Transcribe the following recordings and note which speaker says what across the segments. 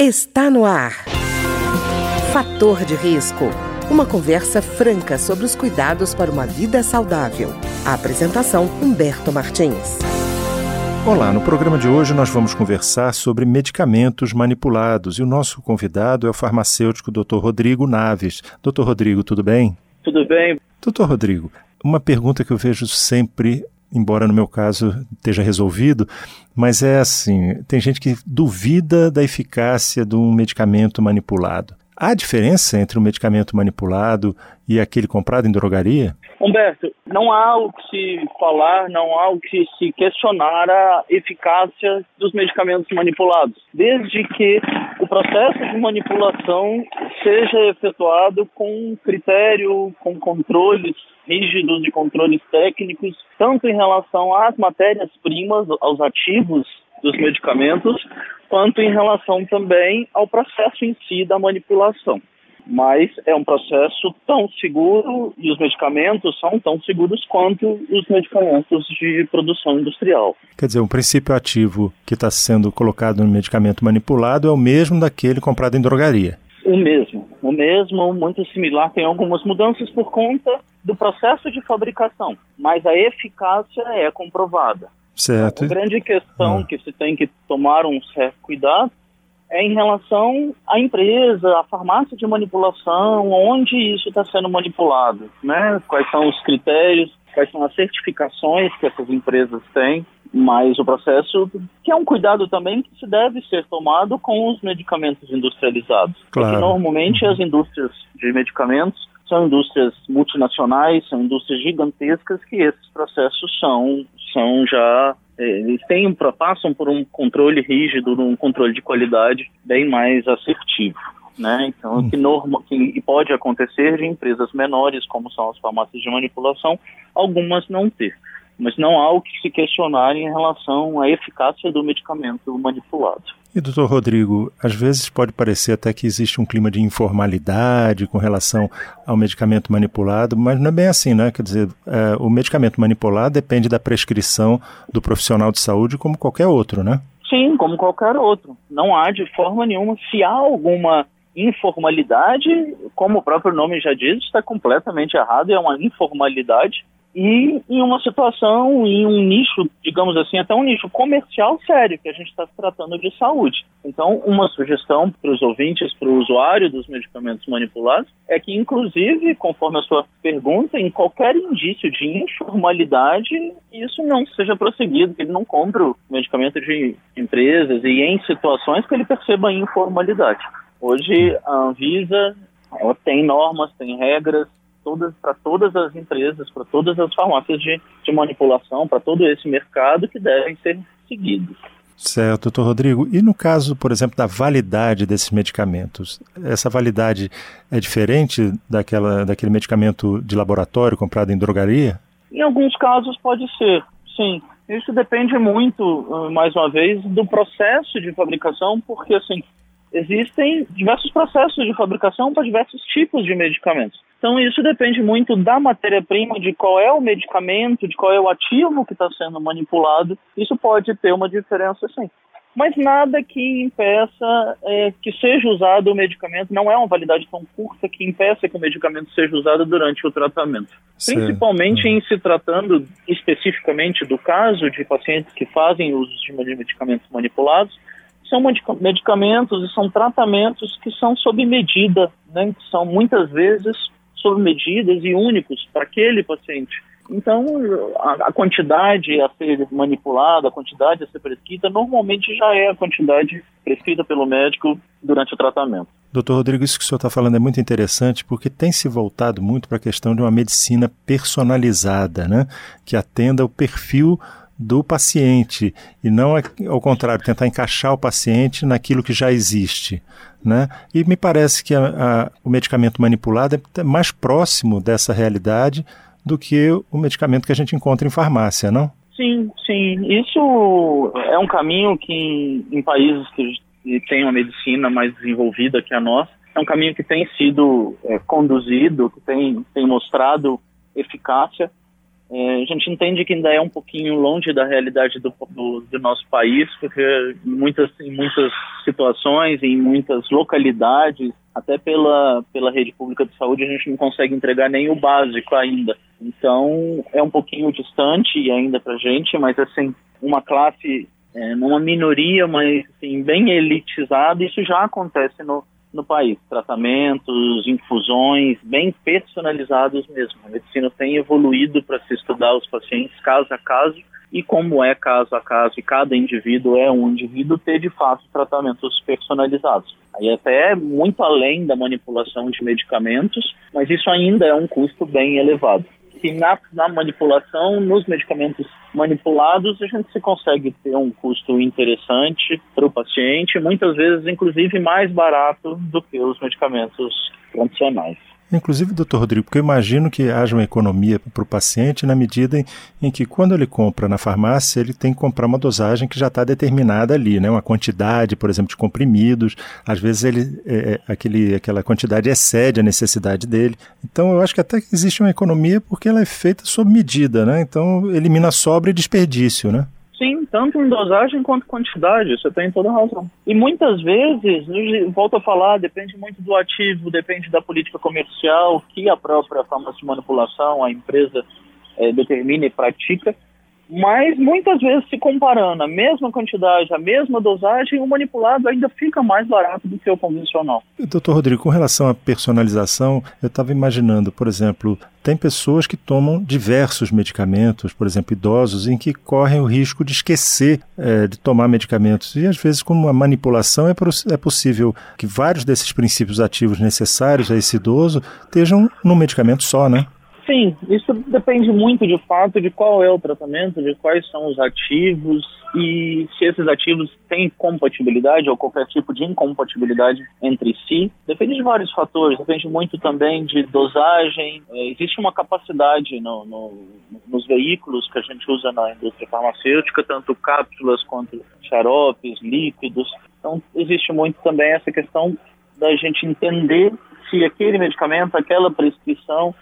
Speaker 1: Está no ar. Fator de risco. Uma conversa franca sobre os cuidados para uma vida saudável. A apresentação Humberto Martins.
Speaker 2: Olá, no programa de hoje nós vamos conversar sobre medicamentos manipulados e o nosso convidado é o farmacêutico Dr. Rodrigo Naves. Dr. Rodrigo, tudo bem?
Speaker 3: Tudo bem.
Speaker 2: Dr. Rodrigo, uma pergunta que eu vejo sempre embora no meu caso esteja resolvido, mas é assim: tem gente que duvida da eficácia de um medicamento manipulado. Há diferença entre o medicamento manipulado e aquele comprado em drogaria?
Speaker 3: Humberto, não há o que se falar, não há o que se questionar a eficácia dos medicamentos manipulados, desde que o processo de manipulação seja efetuado com critério, com controles rígidos e controles técnicos, tanto em relação às matérias-primas, aos ativos dos medicamentos, quanto em relação também ao processo em si da manipulação. Mas é um processo tão seguro e os medicamentos são tão seguros quanto os medicamentos de produção industrial.
Speaker 2: Quer dizer, o princípio ativo que está sendo colocado no medicamento manipulado é o mesmo daquele comprado em drogaria.
Speaker 3: O mesmo, o mesmo, muito similar, tem algumas mudanças por conta do processo de fabricação, mas a eficácia é comprovada.
Speaker 2: Certo.
Speaker 3: A grande questão ah. que se tem que tomar um certo cuidado é em relação à empresa, à farmácia de manipulação, onde isso está sendo manipulado, né? Quais são os critérios, quais são as certificações que essas empresas têm, mas o processo, que é um cuidado também que se deve ser tomado com os medicamentos industrializados.
Speaker 2: Claro.
Speaker 3: Porque normalmente as indústrias de medicamentos são indústrias multinacionais, são indústrias gigantescas que esses processos são, são já é, eles têm, passam por um controle rígido, um controle de qualidade bem mais assertivo. Né? Então, hum. que, norma, que pode acontecer de empresas menores, como são as farmácias de manipulação, algumas não ter mas não há o que se questionar em relação à eficácia do medicamento manipulado.
Speaker 2: E, doutor Rodrigo, às vezes pode parecer até que existe um clima de informalidade com relação ao medicamento manipulado, mas não é bem assim, né? Quer dizer, é, o medicamento manipulado depende da prescrição do profissional de saúde como qualquer outro, né?
Speaker 3: Sim, como qualquer outro. Não há de forma nenhuma. Se há alguma informalidade, como o próprio nome já diz, está completamente errado, é uma informalidade e em uma situação, em um nicho, digamos assim, até um nicho comercial sério, que a gente está tratando de saúde. Então, uma sugestão para os ouvintes, para o usuário dos medicamentos manipulados, é que, inclusive, conforme a sua pergunta, em qualquer indício de informalidade, isso não seja prosseguido, que ele não compre o medicamento de empresas e em situações que ele perceba informalidade. Hoje, a Anvisa ela tem normas, tem regras, todas para todas as empresas, para todas as farmácias de, de manipulação, para todo esse mercado que devem ser seguidos.
Speaker 2: Certo, doutor Rodrigo. E no caso, por exemplo, da validade desses medicamentos, essa validade é diferente daquela, daquele medicamento de laboratório comprado em drogaria?
Speaker 3: Em alguns casos pode ser, sim. Isso depende muito, mais uma vez, do processo de fabricação, porque assim, existem diversos processos de fabricação para diversos tipos de medicamentos. Então, isso depende muito da matéria-prima, de qual é o medicamento, de qual é o ativo que está sendo manipulado. Isso pode ter uma diferença, sim. Mas nada que impeça é, que seja usado o medicamento, não é uma validade tão curta que impeça que o medicamento seja usado durante o tratamento. Sim. Principalmente uhum. em se tratando especificamente do caso de pacientes que fazem uso de medicamentos manipulados, são medicamentos e são tratamentos que são sob medida, né, que são muitas vezes sob medidas e únicos para aquele paciente. Então, a, a, quantidade a ser manipulada, a quantidade a ser prescrita, normalmente já é a quantidade prescrita pelo médico durante o tratamento.
Speaker 2: Doutor Rodrigo, isso que o senhor está falando é muito interessante porque tem se voltado muito para a questão de uma medicina personalizada, né? que atenda o perfil do paciente e não ao contrário tentar encaixar o paciente naquilo que já existe, né? E me parece que a, a, o medicamento manipulado é mais próximo dessa realidade do que o medicamento que a gente encontra em farmácia, não?
Speaker 3: Sim, sim. Isso é um caminho que em, em países que têm uma medicina mais desenvolvida que a nossa, é um caminho que tem sido é, conduzido, que tem, tem mostrado eficácia é, a gente entende que ainda é um pouquinho longe da realidade do, do, do nosso país, porque muitas, em muitas situações, em muitas localidades, até pela, pela rede pública de saúde, a gente não consegue entregar nem o básico ainda. Então, é um pouquinho distante ainda para gente, mas assim, uma classe, é, numa minoria, mas assim, bem elitizada, isso já acontece no, no país. Tratamentos, infusões, bem personalizados mesmo. A medicina tem evoluído para se estudar os pacientes caso a caso e como é caso a caso e cada indivíduo é um indivíduo ter de fato tratamentos personalizados. Aí até muito além da manipulação de medicamentos, mas isso ainda é um custo bem elevado que na, na, manipulação, nos medicamentos manipulados, a gente se consegue ter um custo interessante para o paciente, muitas vezes, inclusive, mais barato do que os medicamentos tradicionais.
Speaker 2: Inclusive, doutor Rodrigo, porque eu imagino que haja uma economia para o paciente na medida em, em, que, quando ele compra na farmácia, ele tem que comprar uma dosagem que já está determinada ali, né? uma quantidade, por exemplo, de comprimidos. Às vezes, ele, é, é, aquele, aquela quantidade excede a necessidade dele. Então, eu acho que até que existe uma economia porque ela é feita sob medida, né? Então, elimina sobra e desperdício, né?
Speaker 3: Sim, tanto em dosagem quanto quantidade, você tem toda razão. E muitas vezes, volto a falar, depende muito do ativo, depende da política comercial que a própria farmácia de manipulação, a empresa é, determina e pratica, mas muitas vezes, se comparando a mesma quantidade, a mesma dosagem, o manipulado ainda fica mais barato do que o convencional.
Speaker 2: Doutor Rodrigo, com relação à personalização, eu estava imaginando, por exemplo, tem pessoas que tomam diversos medicamentos, por exemplo, idosos, em que correm o risco de esquecer é, de tomar medicamentos. E às vezes, com uma manipulação, é, é possível que vários desses princípios ativos necessários a esse idoso estejam num medicamento só, né?
Speaker 3: Sim, isso depende muito de fato de qual é o tratamento, de quais são os ativos e se esses ativos têm compatibilidade ou qualquer tipo de incompatibilidade entre si. Depende de vários fatores, depende muito também de dosagem. É, existe uma capacidade no, no, nos veículos que a gente usa na indústria farmacêutica, tanto cápsulas quanto xaropes, líquidos. Então, existe muito também essa questão da gente entender se aquele medicamento, aquela prescrição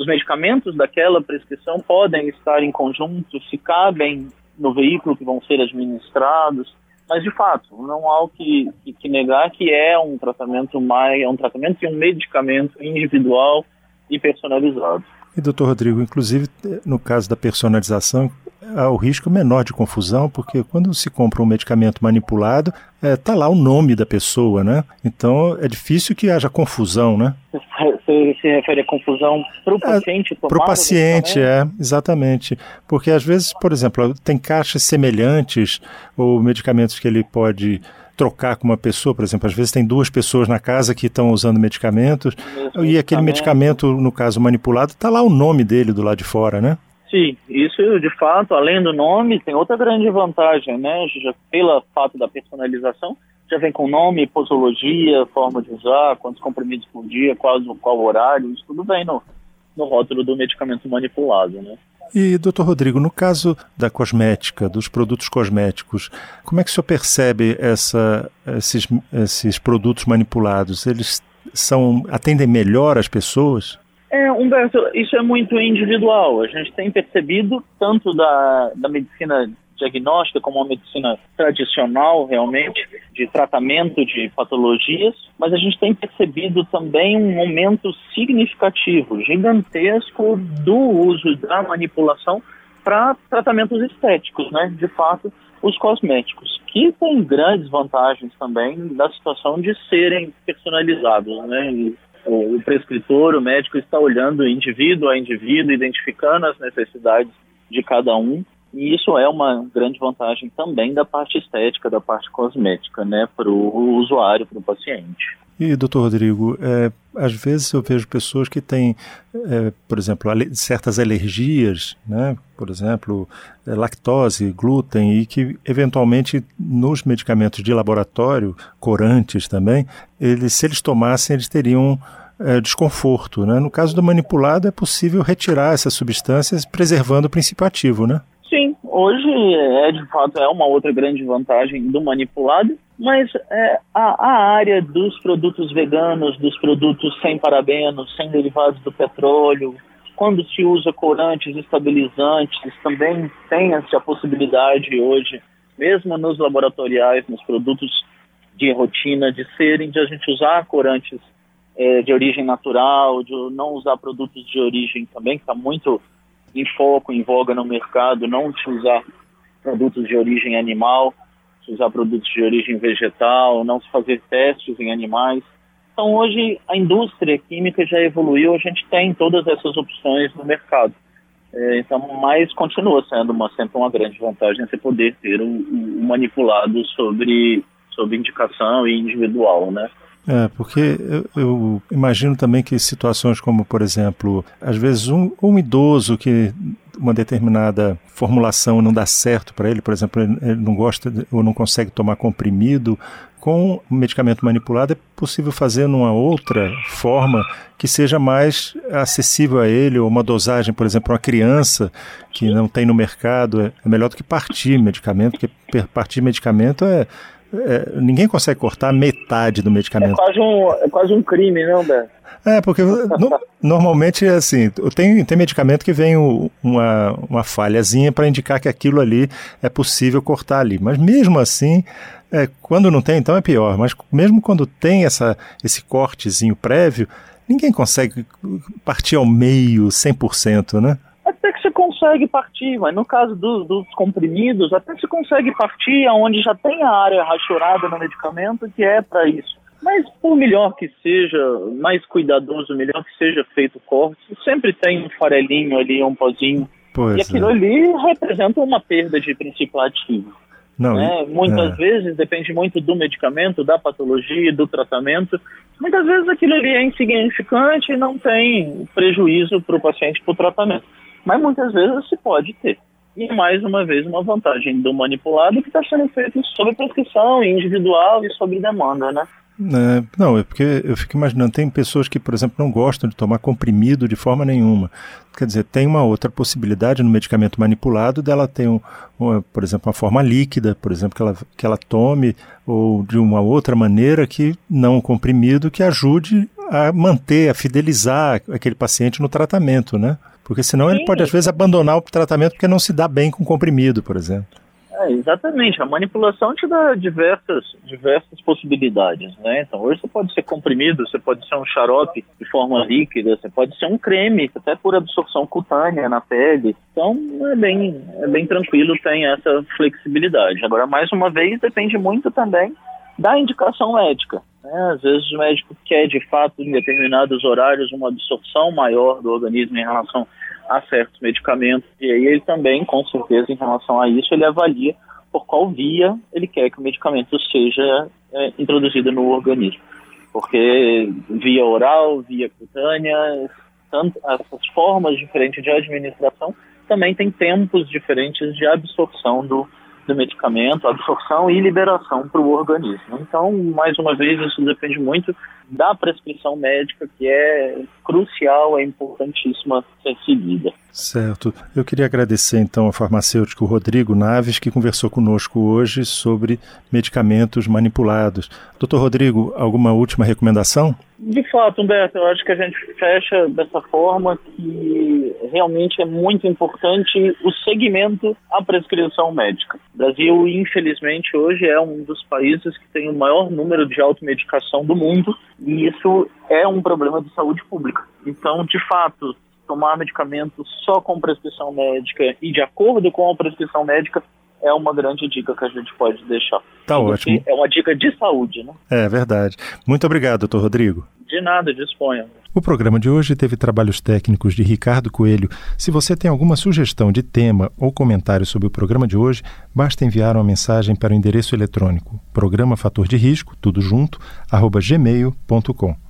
Speaker 3: os medicamentos daquela prescrição podem estar em conjunto, se cabem no veículo que vão ser administrados, mas de fato não há o que, que, que negar que é um tratamento mais, é um tratamento e um medicamento individual e personalizado.
Speaker 2: E doutor Rodrigo, inclusive no caso da personalização, há o risco menor de confusão, porque quando se compra um medicamento manipulado, está é, tá lá o nome da pessoa, né? Então é difícil que haja confusão, né?
Speaker 3: Você se refere à confusão para o é, paciente?
Speaker 2: Para o paciente, é, exatamente. Porque às vezes, por exemplo, tem caixas semelhantes ou medicamentos que ele pode trocar com uma pessoa, por exemplo, às vezes tem duas pessoas na casa que estão usando medicamentos e aquele medicamento, no caso manipulado, está lá o nome dele do lado de fora, né?
Speaker 3: Sim, isso de fato, além do nome, tem outra grande vantagem, né? Já pela fato da personalização, já vem com nome, posologia, forma de usar, quantos comprimidos por dia, qual, qual horário, isso tudo vem no, no rótulo do medicamento manipulado, né?
Speaker 2: E, doutor Rodrigo, no caso da cosmética, dos produtos cosméticos, como é que o senhor percebe essa, esses, esses produtos manipulados? Eles são atendem melhor as pessoas?
Speaker 3: É, Humberto, isso é muito individual. A gente tem percebido, tanto da, da medicina diagnóstica como uma medicina tradicional, realmente, de tratamento de patologias, mas a gente tem percebido também um aumento significativo, gigantesco, do uso da manipulação para tratamentos estéticos, né? De fato, os cosméticos, que têm grandes vantagens também da situação de serem personalizados, né? E o prescritor, o médico está olhando indivíduo a indivíduo, identificando as necessidades de cada um e isso é uma grande vantagem também da parte estética, da parte cosmética, né, para o usuário, para o paciente.
Speaker 2: E, doutor Rodrigo, é, às vezes eu vejo pessoas que têm, é, por exemplo, certas alergias, né? por exemplo, é, lactose, glúten, e que eventualmente nos medicamentos de laboratório, corantes também, eles, se eles tomassem, eles teriam é, desconforto. Né? No caso do manipulado, é possível retirar essas substâncias preservando o princípio ativo, né?
Speaker 3: Hoje é de fato é uma outra grande vantagem do manipulado, mas é, a, a, área dos produtos veganos, dos produtos sem parabenos, sem derivados do petróleo, quando se usa corantes, estabilizantes, também tem essa possibilidade hoje, mesmo nos laboratoriais, nos produtos de rotina, de serem, de a gente usar corantes é, de origem natural, de não usar produtos de origem também, que está muito em foco, em voga no mercado, não se usar produtos de origem animal, se usar produtos de origem vegetal, não se fazer testes em animais. Então hoje a indústria química já evoluiu, a gente tem todas essas opções no mercado. É, então, mas continua sendo uma, sempre uma grande vantagem você poder ter o, manipulado sobre, sobre indicação e individual, né?
Speaker 2: É, porque eu, eu, imagino também que situações como, por exemplo, às vezes um, um idoso que uma determinada formulação não dá certo para ele, por exemplo, ele não gosta ou não consegue tomar comprimido, com o medicamento manipulado é possível fazer numa outra forma que seja mais acessível a ele, ou uma dosagem, por exemplo, uma criança que não tem no mercado, é, é melhor do que partir medicamento, porque partir medicamento é, é, ninguém consegue cortar metade do medicamento. É
Speaker 3: quase um, é quase um crime, não, Beto?
Speaker 2: É, porque no, normalmente é assim, tem, tem medicamento que vem uma, uma falhazinha para indicar que aquilo ali é possível cortar ali. Mas mesmo assim, é, quando não tem, então é pior. Mas mesmo quando tem essa, esse cortezinho prévio, ninguém consegue partir ao meio 100%, né?
Speaker 3: Consegue partir, mas no caso do, dos comprimidos, até se consegue partir onde já tem a área rachurada no medicamento que é para isso. Mas por melhor que seja, mais cuidadoso, melhor que seja feito o corte, sempre tem um farelinho ali, um pozinho. Pois e aquilo é. ali representa uma perda de princípio ativo. Não, né? Muitas é. vezes depende muito do medicamento, da patologia, do tratamento. Muitas vezes aquilo ali é insignificante e não tem prejuízo para o paciente para o tratamento. Mas muitas vezes se pode ter. E mais uma vez uma vantagem do manipulado que está sendo feito sob prescrição individual e sob demanda, né?
Speaker 2: É, não, é porque eu fico imaginando, tem pessoas que, por exemplo, não gostam de tomar comprimido de forma nenhuma. Quer dizer, tem uma outra possibilidade no medicamento manipulado dela ter, um, uma, por exemplo, uma forma líquida, por exemplo, que ela, que ela tome, ou de uma outra maneira que não comprimido que ajude a manter, a fidelizar aquele paciente no tratamento, né? Porque senão Sim. ele pode, às vezes, abandonar o tratamento porque não se dá bem com comprimido, por exemplo.
Speaker 3: É, exatamente. A manipulação te dá diversas, diversas possibilidades, né? Então, hoje você pode ser comprimido, você pode ser um xarope de forma líquida, você pode ser um creme, até por absorção cutânea na pele. Então, é bem, é bem tranquilo, tem essa flexibilidade. Agora, mais uma vez, depende muito também da indicação médica. Né? Às vezes o médico quer, de fato, em determinados horários, uma absorção maior do organismo em relação a certos medicamentos. E aí ele também, com certeza, em relação a isso, ele avalia por qual via ele quer que o medicamento seja é, introduzido no organismo. Porque via oral, via cutânea, tanto, essas formas diferentes de administração também têm tempos diferentes de absorção do, do medicamento, absorção e liberação para o organismo. Então, mais uma vez, isso depende muito da prescrição médica, que é crucial, é importantíssima ser seguida.
Speaker 2: Certo. Eu queria agradecer então ao farmacêutico Rodrigo Naves, que conversou conosco hoje sobre medicamentos manipulados. Doutor Rodrigo, alguma última recomendação?
Speaker 3: De fato, Humberto, eu acho que a gente fecha dessa forma que realmente é muito importante o segmento à prescrição médica. O Brasil, infelizmente, hoje é um dos países que tem o maior número de automedicação do mundo e isso é um problema de saúde pública. Então, de fato, tomar medicamento só com prescrição médica e de acordo com a prescrição médica é uma grande dica que a gente pode deixar.
Speaker 2: Tá ótimo.
Speaker 3: É uma dica de saúde, né?
Speaker 2: É verdade. Muito obrigado, doutor Rodrigo.
Speaker 3: De nada, disponha.
Speaker 2: O programa de hoje teve trabalhos técnicos de Ricardo Coelho. Se você tem alguma sugestão de tema ou comentário sobre o programa de hoje, basta enviar uma mensagem para o endereço eletrônico programa fator de risco, tudo junto, arroba gmail.com.